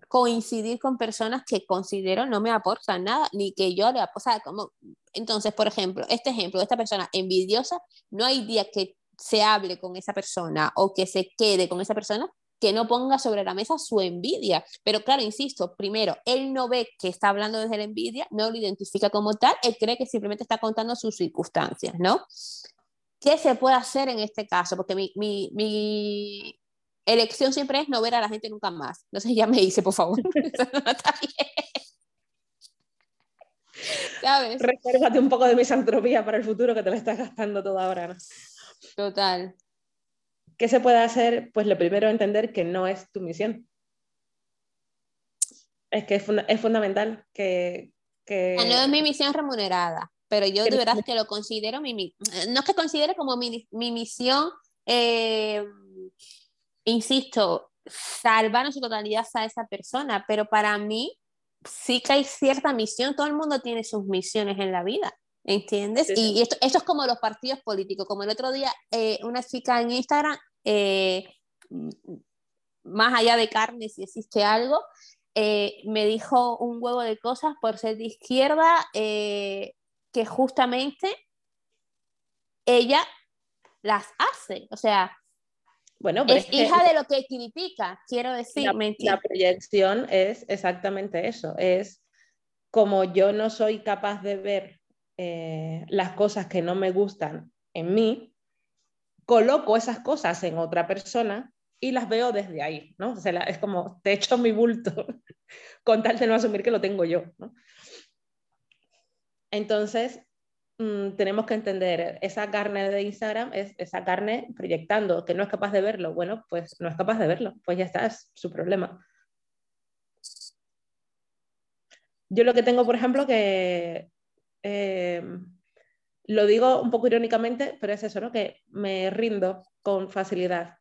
coincidir con personas que considero no me aportan nada, ni que yo le aporte. como, entonces, por ejemplo, este ejemplo esta persona envidiosa, no hay día que se hable con esa persona o que se quede con esa persona que no ponga sobre la mesa su envidia. Pero claro, insisto, primero, él no ve que está hablando desde la envidia, no lo identifica como tal, él cree que simplemente está contando sus circunstancias, ¿no? ¿Qué se puede hacer en este caso? Porque mi, mi, mi elección siempre es no ver a la gente nunca más. Entonces ya me dice, por favor. ¿Sabes? Resérvate un poco de misantropía para el futuro que te la estás gastando toda ahora. ¿no? Total. ¿Qué se puede hacer? Pues lo primero, entender que no es tu misión. Es que es, es fundamental que, que... No es mi misión remunerada pero yo de verdad que lo considero mi, no es que considere como mi, mi misión, eh, insisto, salvar en su totalidad a esa persona, pero para mí sí que hay cierta misión, todo el mundo tiene sus misiones en la vida, ¿entiendes? Y esto, esto, es como los partidos políticos, como el otro día eh, una chica en Instagram, eh, más allá de carne, si existe algo, me dijo un huevo de cosas por ser de izquierda, que justamente ella las hace, o sea, bueno, es, hija de lo que critica, quiero decir. La, la, proyección es exactamente eso, es como yo no soy capaz de ver eh, las cosas que no me gustan en mí, coloco esas cosas en otra persona y las veo desde ahí, ¿no? O sea, es como, te echo mi bulto con tal de no asumir que lo tengo yo, ¿no? Entonces, mm, tenemos que entender, esa carne de Instagram es esa carne proyectando, que no es capaz de verlo. Bueno, pues no es capaz de verlo, pues ya está, es su problema. Yo lo que tengo, por ejemplo, que eh, lo digo un poco irónicamente, pero es eso, ¿no? Que me rindo con facilidad.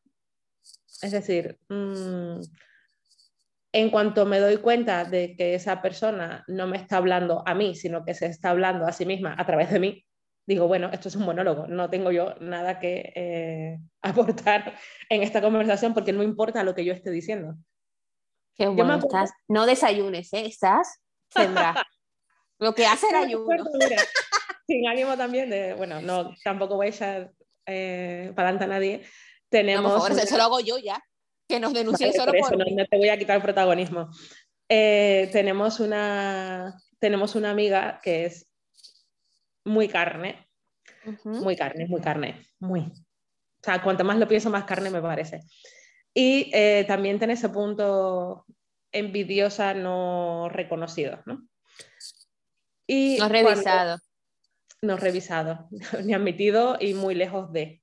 Es decir, mm, en cuanto me doy cuenta de que esa persona no me está hablando a mí, sino que se está hablando a sí misma a través de mí, digo, bueno, esto es un monólogo, no tengo yo nada que eh, aportar en esta conversación porque no importa lo que yo esté diciendo. Qué bueno, estás, no desayunes, ¿eh? estás lo que hace el ayuno. sin ánimo también de, bueno, no, tampoco voy a echar eh, para adelante a nadie. Tenemos no, por favor, eso lo hago yo ya que nos denuncien solo por, eso, no, te voy a quitar el protagonismo. Eh, tenemos, una, tenemos una amiga que es muy carne, muy carne, muy carne, muy. O sea, cuanto más lo pienso, más carne me parece. Y eh, también tiene ese punto envidiosa no reconocido, ¿no? Y no revisado. no revisado, ni admitido y muy lejos de.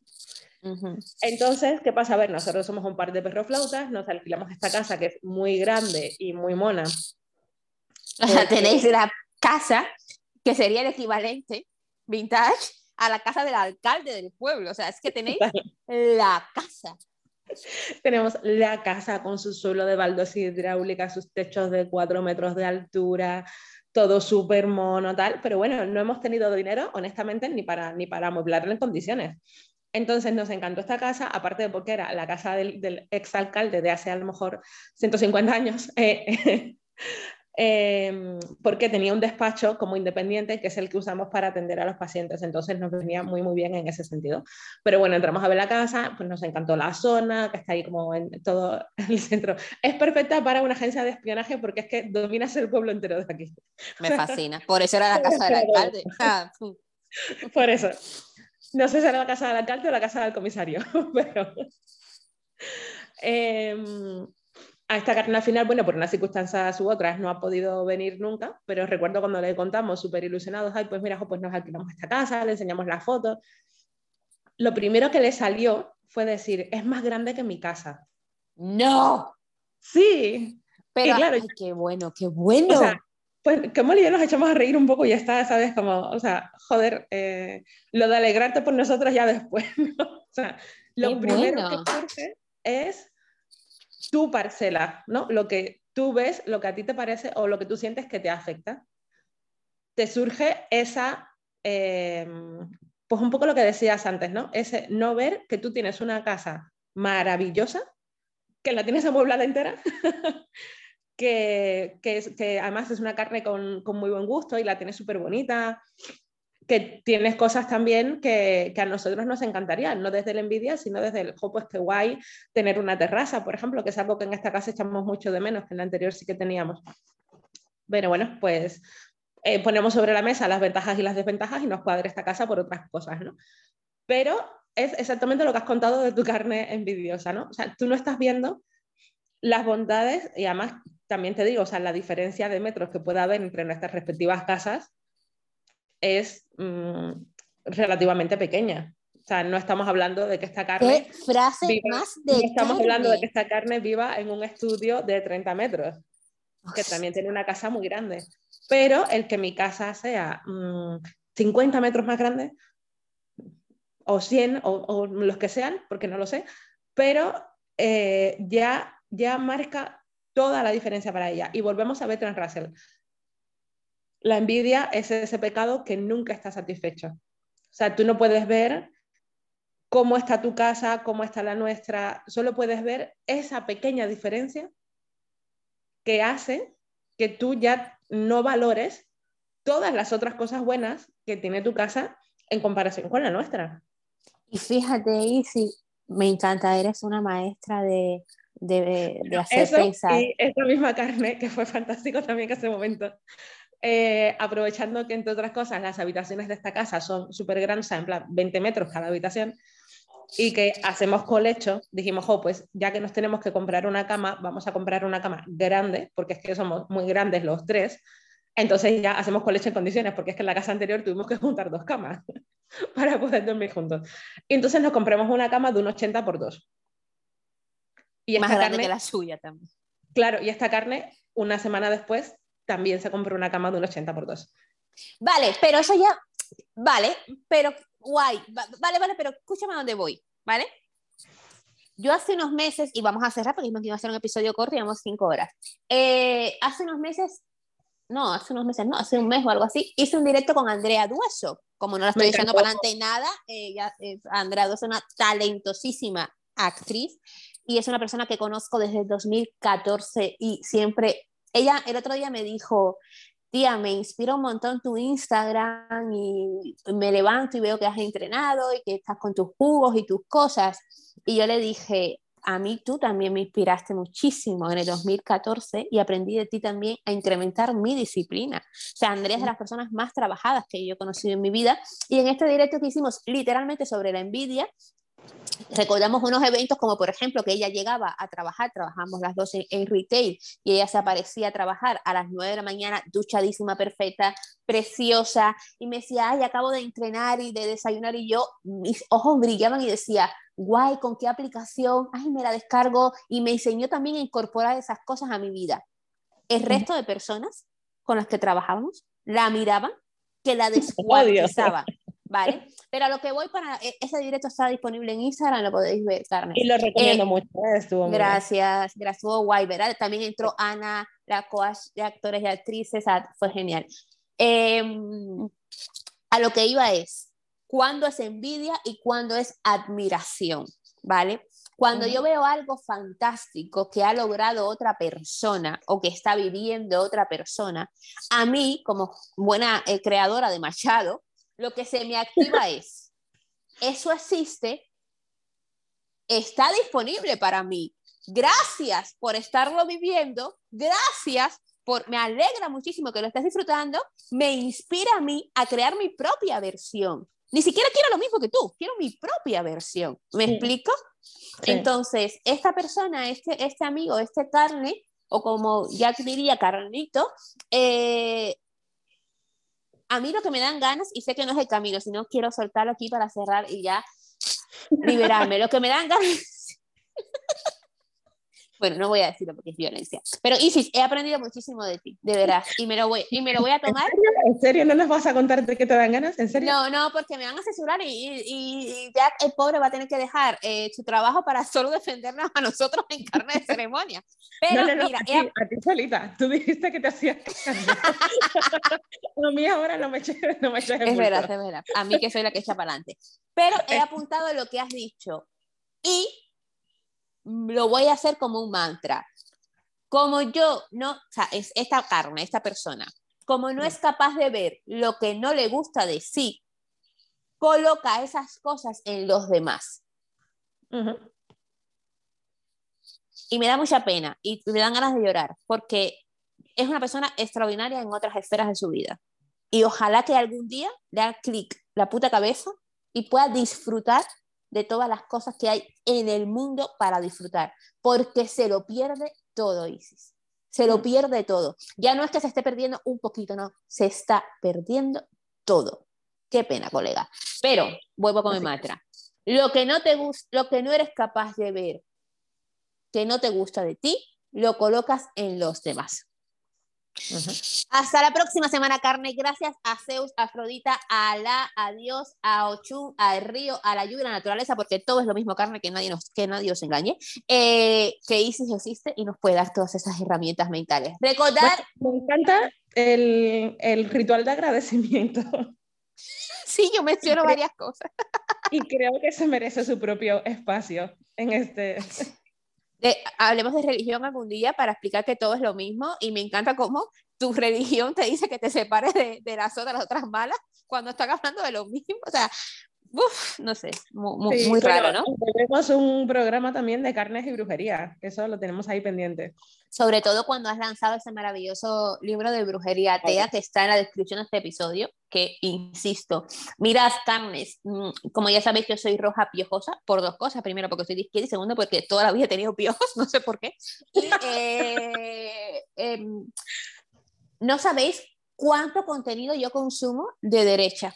Entonces, ¿qué pasa? A ver, nosotros somos un par de perroflautas, nos alquilamos esta casa que es muy grande y muy mona. O sea, tenéis la casa que sería el equivalente vintage a la casa del alcalde del pueblo. O sea, es que tenéis la casa. Tenemos la casa con su suelo de baldos hidráulica, sus techos de cuatro metros de altura, todo súper mono, tal. Pero bueno, no hemos tenido dinero, honestamente, ni para, ni para amueblarlo en condiciones. Entonces nos encantó esta casa, aparte de porque era la casa del, exalcalde de hace a lo mejor 150 años, eh, em, porque tenía un despacho como independiente, que es el que usamos para atender a los pacientes. Entonces nos venía muy, muy bien en ese sentido. Pero bueno, entramos a ver la casa, pues nos encantó la zona, que está ahí como en todo el centro. Es perfecta para una agencia de espionaje porque es que dominas el pueblo entero de aquí. Me fascina. Por eso era la casa del alcalde. Por eso. No sé si era la casa del alcalde o la casa del comisario, pero... Em, a esta carne al final, bueno, por unas circunstancias u otras no ha podido venir nunca, pero recuerdo cuando le contamos súper ilusionados, ay, pues mira, pues nos alquilamos esta casa, le enseñamos las fotos. Lo primero que le salió fue decir, es más grande que mi casa. No. Sí. Pero, claro, qué bueno, qué bueno. O sea, pues como y yo nos echamos a reír un poco y ya está, ¿sabes? Como, o sea, joder, eh, lo de alegrarte por nosotros ya después, ¿no? O sea, lo primero que surge es tu parcela, ¿no? Lo que tú ves, lo que a ti te parece o lo que tú sientes que te afecta. Te surge esa, eh, pues un poco lo que decías antes, ¿no? Ese no ver que tú tienes una casa maravillosa, que la tienes amueblada entera, que, que, además es una carne con, con muy buen gusto y la tienes súper bonita, que tienes cosas también que, que, a nosotros nos encantarían, no desde la envidia, sino desde el, oh, pues qué guay tener una terraza, por ejemplo, que es algo que en esta casa echamos mucho de menos, que en la anterior sí que teníamos. Bueno, bueno, pues eh, ponemos sobre la mesa las ventajas y las desventajas y nos cuadra esta casa por otras cosas, ¿no? Pero es exactamente lo que has contado de tu carne envidiosa, ¿no? O sea, tú no estás viendo las bondades y además también te digo, o sea, la diferencia de metros que pueda haber entre nuestras respectivas casas es mm, relativamente pequeña. O sea, no estamos hablando de que esta carne. ¿Qué frase más de. No estamos hablando de que esta carne viva en un estudio de 30 metros, que también tiene una casa muy grande. Pero el que mi casa sea 50 mm, metros más grande, o 100, o, los que sean, porque no lo sé, pero eh, ya, ya marca toda la diferencia para ella. Y volvemos a Bertrand Russell. La envidia es ese pecado que nunca está satisfecho. O sea, tú no puedes ver cómo está tu casa, cómo está la nuestra, solo puedes ver esa pequeña diferencia que hace que tú ya no valores todas las otras cosas buenas que tiene tu casa en comparación con la nuestra. Y fíjate, Isi, me encanta, eres una maestra de, de, de hacer Eso, pensar. Y esa misma carne, que fue fantástico también que ese momento. Eh, aprovechando que, entre otras cosas, las habitaciones de esta casa son súper grandes, en plan 20 metros cada habitación, y que hacemos colecho, dijimos, oh, pues ya que nos tenemos que comprar una cama, vamos a comprar una cama grande, porque es que somos muy grandes los tres, entonces ya hacemos colecho en condiciones, porque es que en la casa anterior tuvimos que juntar dos camas para poder dormir juntos. Y entonces nos compramos una cama de un 80 por 2. Y Más grande carne, que la suya también. Claro, y esta carne, una semana después, también se compró una cama de un 80 por 2. Vale, pero eso ya, vale, pero guay, vale, vale, pero escúchame a dónde voy, ¿vale? Yo hace unos meses, y vamos a cerrar porque dijimos que iba a ser un episodio corto y llevamos cinco horas. Eh, hace unos meses, no, hace unos meses, no, hace un mes o algo así, hice un directo con Andrea Dueso. Como no la estoy echando para adelante nada, ella, Andrea Dueso es una talentosísima actriz y es una persona que conozco desde 2014 y siempre, ella el otro día me dijo, tía, me inspira un montón tu Instagram y me levanto y veo que has entrenado y que estás con tus jugos y tus cosas. Y yo le dije, a mí tú también me inspiraste muchísimo en el 2014 y aprendí de ti también a incrementar mi disciplina. O sea, Andrea es de las personas más trabajadas que yo he conocido en mi vida y en este directo que hicimos literalmente sobre la envidia, recordamos unos eventos como por ejemplo que ella llegaba a trabajar, trabajamos las dos en, retail y ella se aparecía a trabajar a las 9 de la mañana, duchadísima, perfecta, preciosa y me decía, ay, acabo de entrenar y de desayunar y yo, mis ojos brillaban y decía, guay, ¿con qué aplicación? Ay, me la descargo y me enseñó también a incorporar esas cosas a mi vida. El resto de personas con las que trabajábamos la miraban que la descuartizaban. ¿Vale? Pero a lo que voy para, e, ese directo está disponible en Instagram, lo podéis ver, Carmen. Y lo recomiendo eh, mucho, ¿eh? estuvo Gracias, gracias, estuvo guay, ¿verdad? También entró Ana, la coach de actores y actrices, fue genial. Em, a lo que iba es, ¿cuándo es envidia y cuándo es admiración? ¿Vale? Cuando yo veo algo fantástico que ha logrado otra persona o que está viviendo otra persona, a mí, como buena eh, creadora de Machado, lo que se me activa es, eso existe, está disponible para mí. Gracias por estarlo viviendo, gracias por, me alegra muchísimo que lo estés disfrutando, me inspira a mí a crear mi propia versión ni siquiera quiero lo mismo que tú, quiero mi propia versión. ¿Me explico? Entonces, esta persona, este, este amigo, este carne, o como ya diría Carlito, eh, a mí lo que me dan ganas, y sé que no es el camino, sino quiero soltarlo aquí para cerrar y ya liberarme. Lo que me dan ganas bueno, no voy a decirlo porque es violencia. Pero Isis, he aprendido muchísimo de ti, de veras. Y me lo voy, y me lo voy a tomar. ¿En serio? ¿No nos vas a contar de qué te dan ganas? ¿En serio? No, no, porque me van a censurar y, y, ya el pobre va a tener que dejar eh, su trabajo para solo defendernos a nosotros en carne de ceremonia. Pero no, no, mira, a, ti, solita. Tú dijiste que te hacías A mí ahora no me eches no me Es verdad, es verdad. A mí que soy la que echa para adelante. Pero he apuntado lo que has dicho. Y lo voy a hacer como un mantra. Como yo no, o sea, es esta carne, esta persona, como no es capaz de ver lo que no le gusta de sí, coloca esas cosas en los demás. Y me da mucha pena y me dan ganas de llorar porque es una persona extraordinaria en otras esferas de su vida. Y ojalá que algún día le haga clic la puta cabeza y pueda disfrutar de todas las cosas que hay en el mundo para disfrutar, porque se lo pierde todo, Isis. Se lo mm. pierde todo. Ya no es que se esté perdiendo un poquito, no, se está perdiendo todo. Qué pena, colega. Pero vuelvo con mi mantra. Lo que no te gusta, lo que no eres capaz de ver, que no te gusta de ti, lo colocas en los demás. Hasta la próxima semana, carne. Gracias a Zeus, a Afrodita, a la, a Dios, a Ochun, al río, a la lluvia, a la naturaleza, porque todo es lo mismo, carne, que nadie nos, que nadie os engañe. Eh, que Isis existe y nos puede dar todas esas herramientas mentales. Recordar. me encanta el, el ritual de agradecimiento. Sí, yo menciono varias cosas. Y creo que se merece su propio espacio en este hablemos de religión algún día para explicar que todo es lo mismo y me encanta cómo tu religión te dice que te separes de, de las otras, las otras malas cuando están hablando de lo mismo. O sea, Uf, no sé, muy, muy raro, ¿no? Tenemos un programa también de carnes y brujería, eso lo tenemos ahí pendiente. Sobre todo cuando has lanzado ese maravilloso libro de brujería atea que está en la descripción de este episodio, que insisto, mirad carnes, mm, como ya sabéis yo soy roja piojosa por dos cosas, primero porque soy de izquierda y segundo porque toda la vida he tenido piojos, no sé por qué. Y, eh, em, no sabéis cuánto contenido yo consumo de derecha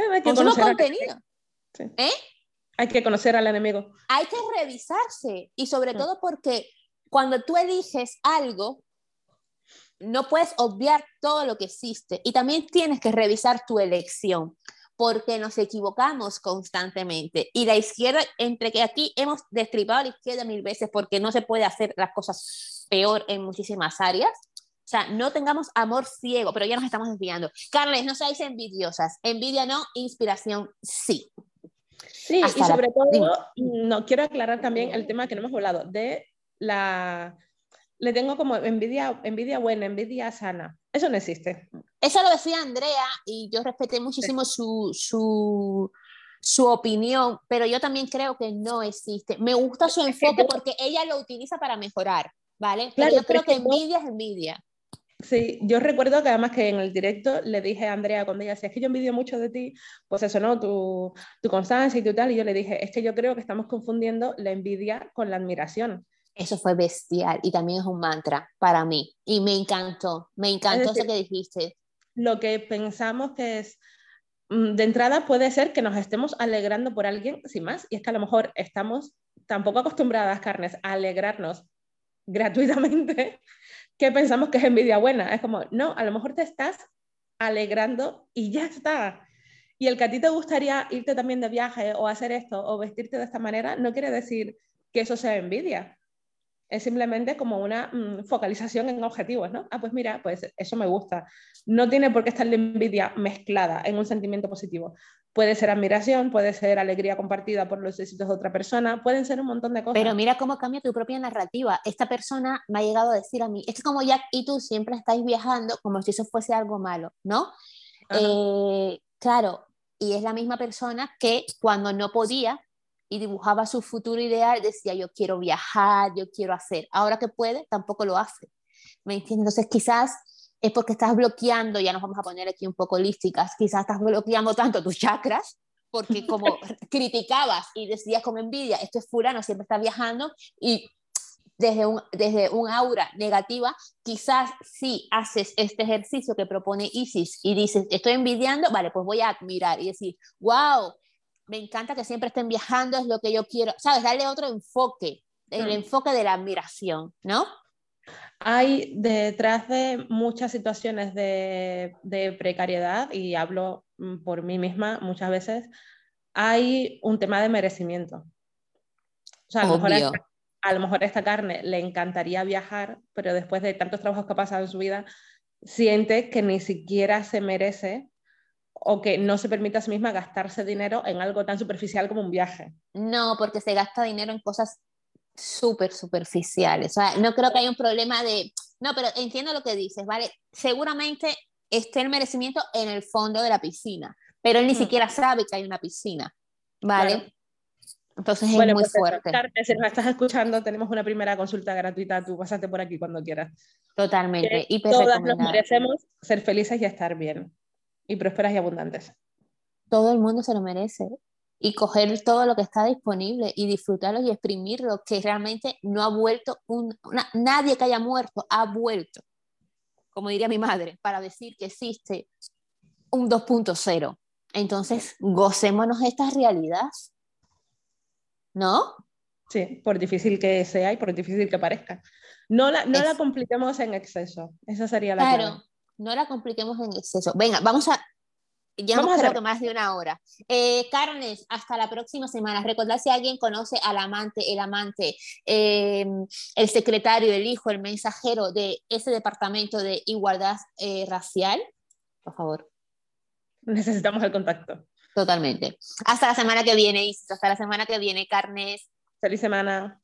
eh, hay que contenido. ¿Eh? Hay que conocer al enemigo. Hay que revisarse y sobre todo porque cuando tú eliges algo, no puedes obviar todo lo que existe y también tienes que revisar tu elección porque nos equivocamos constantemente. Y la izquierda, entre que aquí hemos destripado a la izquierda mil veces porque no se puede hacer las cosas peor en muchísimas áreas, sea, no tengamos amor ciego, pero ya nos estamos desviando. Carles, no seáis envidiosas. Envidia no, inspiración sí. Sí, y sobre todo, no, quiero aclarar también el tema que no hemos hablado, de la... Le tengo como envidia, envidia buena, envidia sana. Eso no existe. Eso lo decía Andrea y yo respeté muchísimo su, su, su opinión, pero yo también creo que no existe. Me gusta su enfoque porque ella lo utiliza para mejorar, ¿vale? Pero yo creo que envidia es envidia. Sí, yo recuerdo que además que en el directo le dije a Andrea cuando ella decía, es que yo envidio mucho de ti, pues eso, ¿no? Tu, tu constancia y tu tal, y yo le dije, es que yo creo que estamos confundiendo la envidia con la admiración. Eso fue bestial y también es un mantra para mí y me encantó, me encantó eso que dijiste. Lo que pensamos que es, mm, de entrada puede ser que nos estemos alegrando por alguien sin más, y es que a lo mejor estamos tampoco acostumbradas, carnes, a alegrarnos gratuitamente que pensamos que es envidia buena. Es como, no, a lo mejor te estás alegrando y ya está. Y el que a ti te gustaría irte también de viaje o hacer esto o vestirte de esta manera, no quiere decir que eso sea envidia. Es simplemente como una mm, focalización en objetivos, ¿no? Ah, pues mira, pues eso me gusta. No tiene por qué estar la envidia mezclada en un sentimiento positivo. Puede ser admiración, puede ser alegría compartida por los éxitos de otra persona, pueden ser un montón de cosas. Pero mira cómo cambia tu propia narrativa. Esta persona me ha llegado a decir a mí, es como Jack y tú siempre estáis viajando como si eso fuese algo malo, ¿no? Eh, claro, y es la misma persona que cuando no podía y dibujaba su futuro ideal decía yo quiero viajar, yo quiero hacer. Ahora que puede, tampoco lo hace. ¿Me entiendes? Entonces quizás es porque estás bloqueando, ya nos vamos a poner aquí un poco holísticas, quizás estás bloqueando tanto tus chakras, porque como criticabas y decías con envidia, esto es fulano, siempre está viajando, y desde un, desde un aura negativa, quizás si haces este ejercicio que propone Isis y dices, estoy envidiando, vale, pues voy a admirar y decir, wow, me encanta que siempre estén viajando, es lo que yo quiero, ¿sabes? Darle otro enfoque, el mm. enfoque de la admiración, ¿no? Hay detrás de muchas situaciones de, de precariedad, y hablo mm, por mí misma muchas veces, hay un tema de merecimiento. O sea, a lo mejor a lo mejor a esta carne le encantaría viajar, pero después de tantos trabajos que ha pasado en su vida, siente que ni siquiera se merece o que no se permite a sí misma gastarse dinero en algo tan superficial como un viaje. No, porque se gasta dinero en cosas súper superficiales. O sea, no creo que haya un problema de... No, pero entiendo lo que dices, ¿vale? Seguramente esté el merecimiento en el fondo de la piscina, pero él ni mm. siquiera sabe que hay una piscina, ¿vale? Entonces es muy pues fuerte. si nos estás escuchando, tenemos una primera consulta gratuita. Tú pásate por aquí cuando quieras. Totalmente. Y todas nos merecemos ser felices y estar bien. Y prósperas y abundantes. Todo el mundo se lo merece. Y coger todo lo que está disponible y disfrutarlo y exprimirlo, que realmente no ha vuelto, un, nadie que haya muerto ha vuelto, como diría mi madre, para decir que existe un 2.0. Entonces, gocémonos esta realidad ¿no? Sí, por difícil que sea y por difícil que parezca. No la, no la compliquemos en exceso, esa sería la Claro, no la compliquemos en exceso. Venga, vamos a... Ya hemos creo más de una hora. Eh, Carnes, hasta la próxima semana. Recordad si alguien conoce al amante, el amante, eh, el secretario, el hijo, el mensajero de ese departamento de igualdad eh, racial, por favor. Necesitamos el contacto. Totalmente. Hasta la semana que viene, Isis. Hasta la semana que viene, Carnes. Feliz semana.